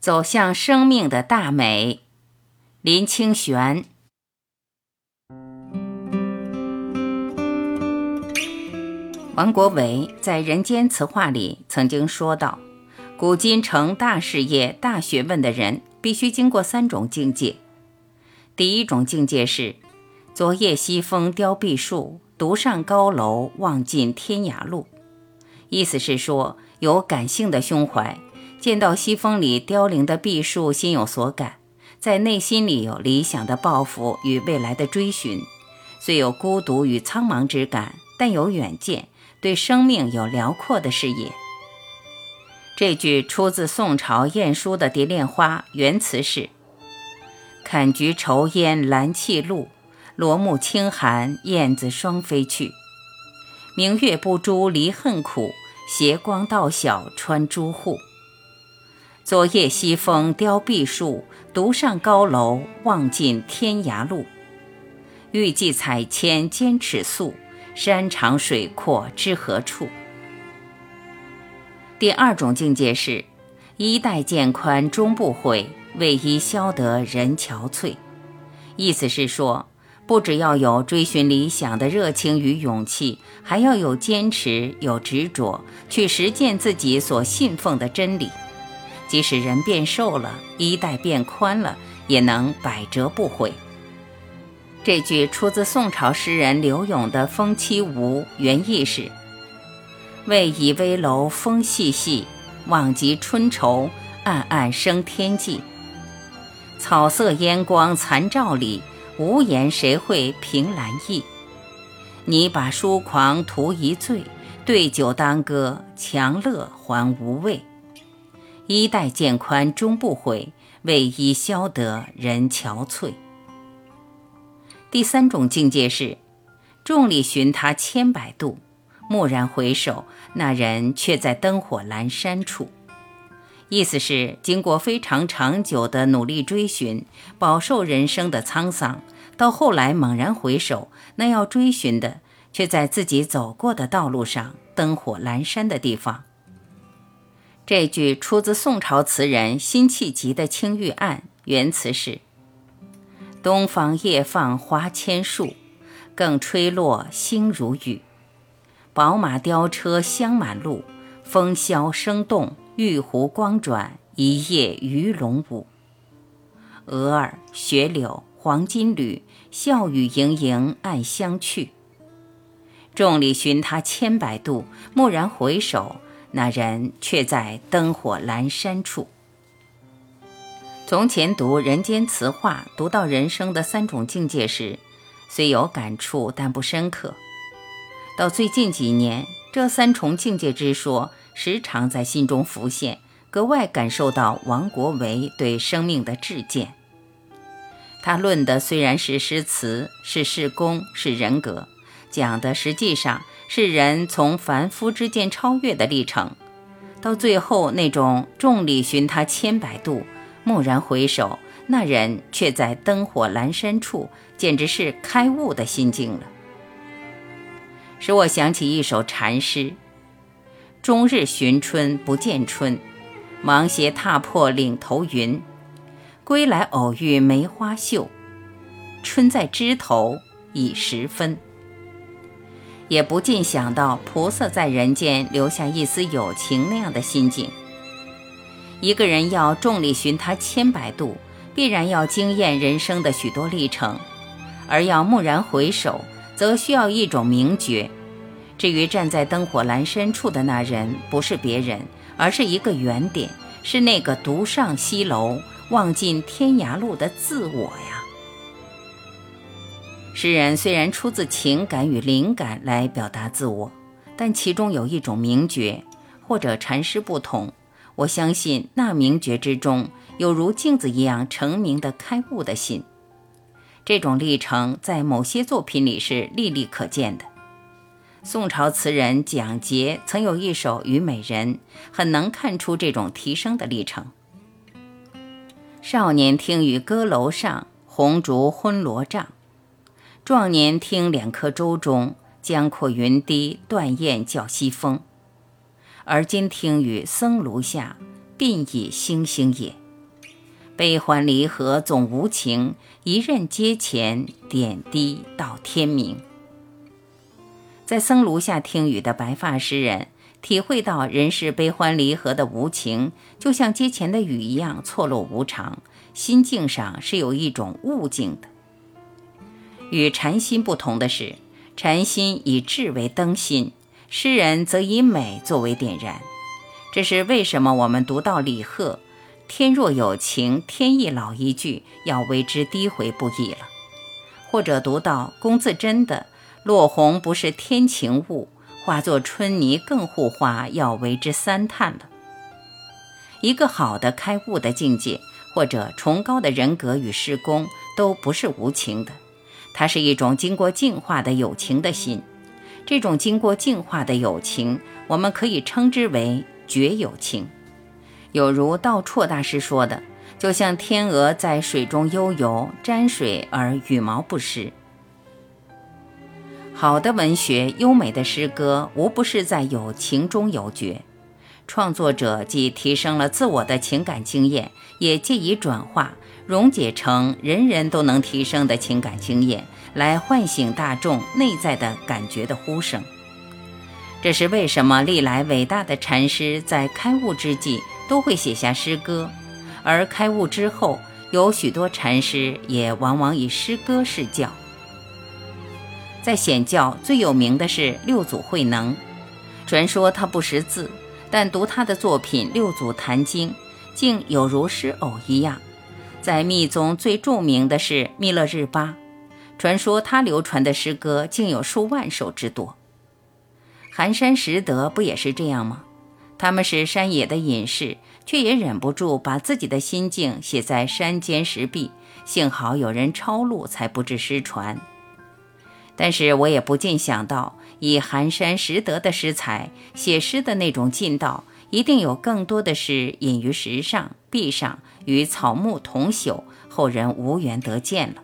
走向生命的大美，林清玄。王国维在《人间词话》里曾经说道：“古今成大事业、大学问的人，必须经过三种境界。第一种境界是‘昨夜西风凋碧树，独上高楼望尽天涯路’，意思是说有感性的胸怀。”见到西风里凋零的碧树，心有所感，在内心里有理想的抱负与未来的追寻，虽有孤独与苍茫之感，但有远见，对生命有辽阔的视野。这句出自宋朝晏殊的《蝶恋花》，原词是：“看菊愁烟兰泣露，罗幕轻寒燕子双飞去。明月不诛离恨苦，斜光到晓穿朱户。”昨夜西风凋碧树，独上高楼望尽天涯路。欲寄彩铅兼尺素，山长水阔知何处？第二种境界是：衣带渐宽终不悔，为伊消得人憔悴。意思是说，不只要有追寻理想的热情与勇气，还要有坚持、有执着，去实践自己所信奉的真理。即使人变瘦了，衣带变宽了，也能百折不回。这句出自宋朝诗人柳永的《风栖梧》，原意是：为倚危楼风细细，望极春愁，暗暗生天际。草色烟光残照里，无言谁会凭栏意？你把疏狂图一醉，对酒当歌，强乐还无味。衣带渐宽终不悔，为伊消得人憔悴。第三种境界是，众里寻他千百度，蓦然回首，那人却在灯火阑珊处。意思是，经过非常长久的努力追寻，饱受人生的沧桑，到后来猛然回首，那要追寻的，却在自己走过的道路上，灯火阑珊的地方。这句出自宋朝词人辛弃疾的《青玉案》，原词是：“东方夜放花千树，更吹落星如雨。宝马雕车香满路，风萧声动，玉壶光转，一夜鱼龙舞。蛾儿雪柳黄金缕，笑语盈盈暗香去。众里寻他千百度，蓦然回首。”那人却在灯火阑珊处。从前读《人间词话》，读到人生的三种境界时，虽有感触，但不深刻。到最近几年，这三重境界之说时常在心中浮现，格外感受到王国维对生命的至见。他论的虽然是诗词，是事功，是人格，讲的实际上。是人从凡夫之间超越的历程，到最后那种众里寻他千百度，蓦然回首，那人却在灯火阑珊处，简直是开悟的心境了。使我想起一首禅诗：终日寻春不见春，芒鞋踏破岭头云。归来偶遇梅花秀，春在枝头已时分。也不禁想到菩萨在人间留下一丝友情那样的心境。一个人要众里寻他千百度，必然要经验人生的许多历程；而要蓦然回首，则需要一种明觉。至于站在灯火阑珊处的那人，不是别人，而是一个原点，是那个独上西楼望尽天涯路的自我呀。诗人虽然出自情感与灵感来表达自我，但其中有一种名觉，或者禅师不同。我相信那名觉之中，有如镜子一样澄明的开悟的心。这种历程在某些作品里是历历可见的。宋朝词人蒋捷曾有一首《虞美人》，很能看出这种提升的历程。少年听雨歌楼上，红烛昏罗帐。壮年听两颗舟中，江阔云低，断雁叫西风。而今听雨僧庐下，鬓已星星也。悲欢离合总无情，一任阶前，点滴到天明。在僧庐下听雨的白发诗人，体会到人世悲欢离合的无情，就像阶前的雨一样错落无常，心境上是有一种悟境的。与禅心不同的是，禅心以智为灯芯，诗人则以美作为点燃。这是为什么我们读到李贺“天若有情天亦老”一句，要为之低回不已了；或者读到龚自珍的“落红不是天晴物，化作春泥更护花”，要为之三叹了。一个好的开悟的境界，或者崇高的人格与事功，都不是无情的。它是一种经过净化的友情的心，这种经过净化的友情，我们可以称之为觉友情。有如道绰大师说的，就像天鹅在水中悠游，沾水而羽毛不湿。好的文学、优美的诗歌，无不是在有情中有觉。创作者既提升了自我的情感经验，也借以转化。溶解成人人都能提升的情感经验，来唤醒大众内在的感觉的呼声。这是为什么历来伟大的禅师在开悟之际都会写下诗歌，而开悟之后有许多禅师也往往以诗歌示教。在显教最有名的是六祖慧能，传说他不识字，但读他的作品《六祖坛经》，竟有如诗偶一样。在密宗最著名的是密勒日巴，传说他流传的诗歌竟有数万首之多。寒山拾得不也是这样吗？他们是山野的隐士，却也忍不住把自己的心境写在山间石壁，幸好有人抄录，才不致失传。但是我也不禁想到，以寒山拾得的诗才写诗的那种劲道。一定有更多的是隐于石上、壁上，与草木同朽，后人无缘得见了。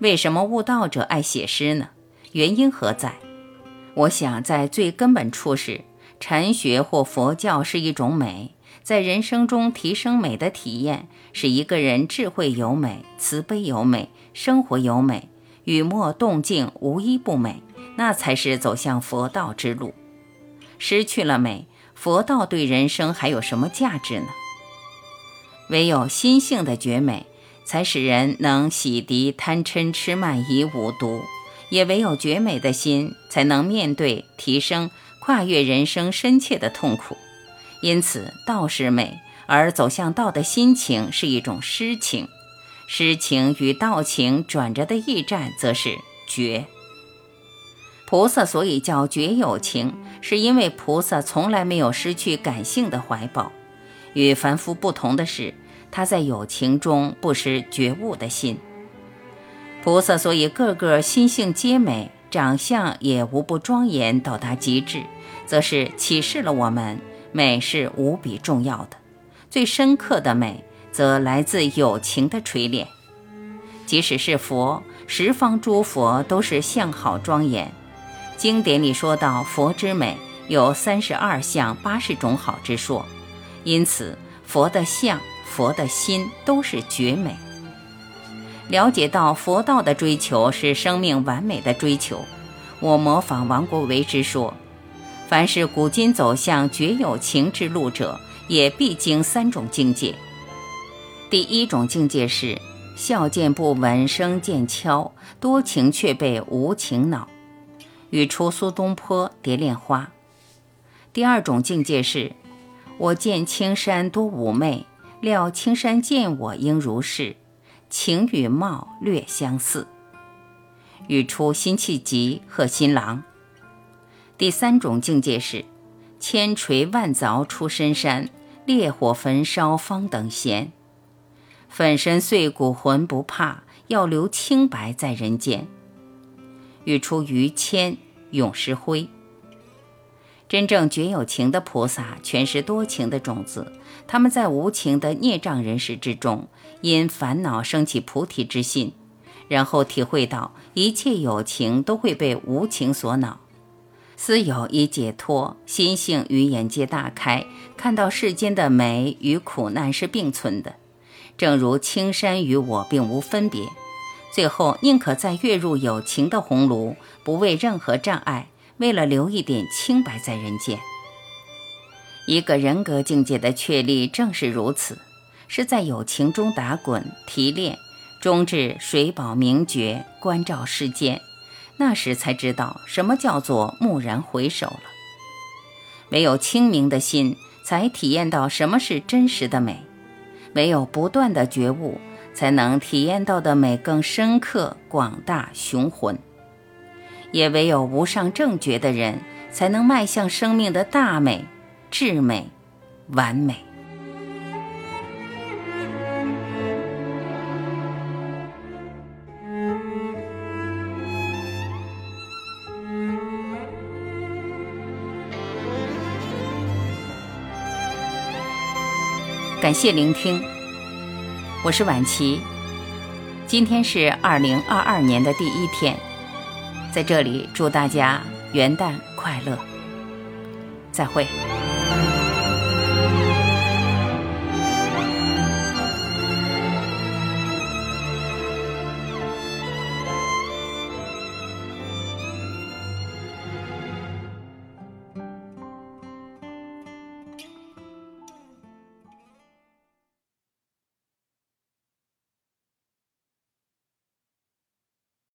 为什么悟道者爱写诗呢？原因何在？我想，在最根本处是，禅学或佛教是一种美，在人生中提升美的体验，使一个人智慧有美、慈悲有美、生活有美、雨墨动静无一不美，那才是走向佛道之路。失去了美。佛道对人生还有什么价值呢？唯有心性的绝美，才使人能洗涤贪嗔痴慢疑五毒；也唯有绝美的心，才能面对、提升、跨越人生深切的痛苦。因此，道是美，而走向道的心情是一种诗情；诗情与道情转折的驿站，则是绝。菩萨所以叫绝有情，是因为菩萨从来没有失去感性的怀抱。与凡夫不同的是，他在有情中不失觉悟的心。菩萨所以个个心性皆美，长相也无不庄严到达极致，则是启示了我们美是无比重要的。最深刻的美，则来自有情的锤炼。即使是佛，十方诸佛都是相好庄严。经典里说到佛之美有三十二相八十种好之说，因此佛的相、佛的心都是绝美。了解到佛道的追求是生命完美的追求，我模仿王国维之说：凡是古今走向绝有情之路者，也必经三种境界。第一种境界是笑见不闻声渐悄，多情却被无情恼。语出苏东坡《蝶恋花》。第二种境界是：我见青山多妩媚，料青山见我应如是，情与貌略相似。语出辛弃疾《贺新郎》。第三种境界是：千锤万凿出深山，烈火焚烧方等闲。粉身碎骨浑不怕，要留清白在人间。语出于谦《咏诗辉》。真正绝有情的菩萨，全是多情的种子。他们在无情的孽障人世之中，因烦恼升起菩提之心，然后体会到一切有情都会被无情所恼，思有一解脱，心性与眼界大开，看到世间的美与苦难是并存的。正如青山与我并无分别。最后，宁可再跃入有情的红炉，不畏任何障碍，为了留一点清白在人间。一个人格境界的确立正是如此，是在有情中打滚提炼，终至水饱名绝，关照世间。那时才知道什么叫做蓦然回首了。唯有清明的心，才体验到什么是真实的美；唯有不断的觉悟。才能体验到的美更深刻、广大、雄浑。也唯有无上正觉的人，才能迈向生命的大美、至美、完美。感谢聆听。我是晚琪，今天是二零二二年的第一天，在这里祝大家元旦快乐，再会。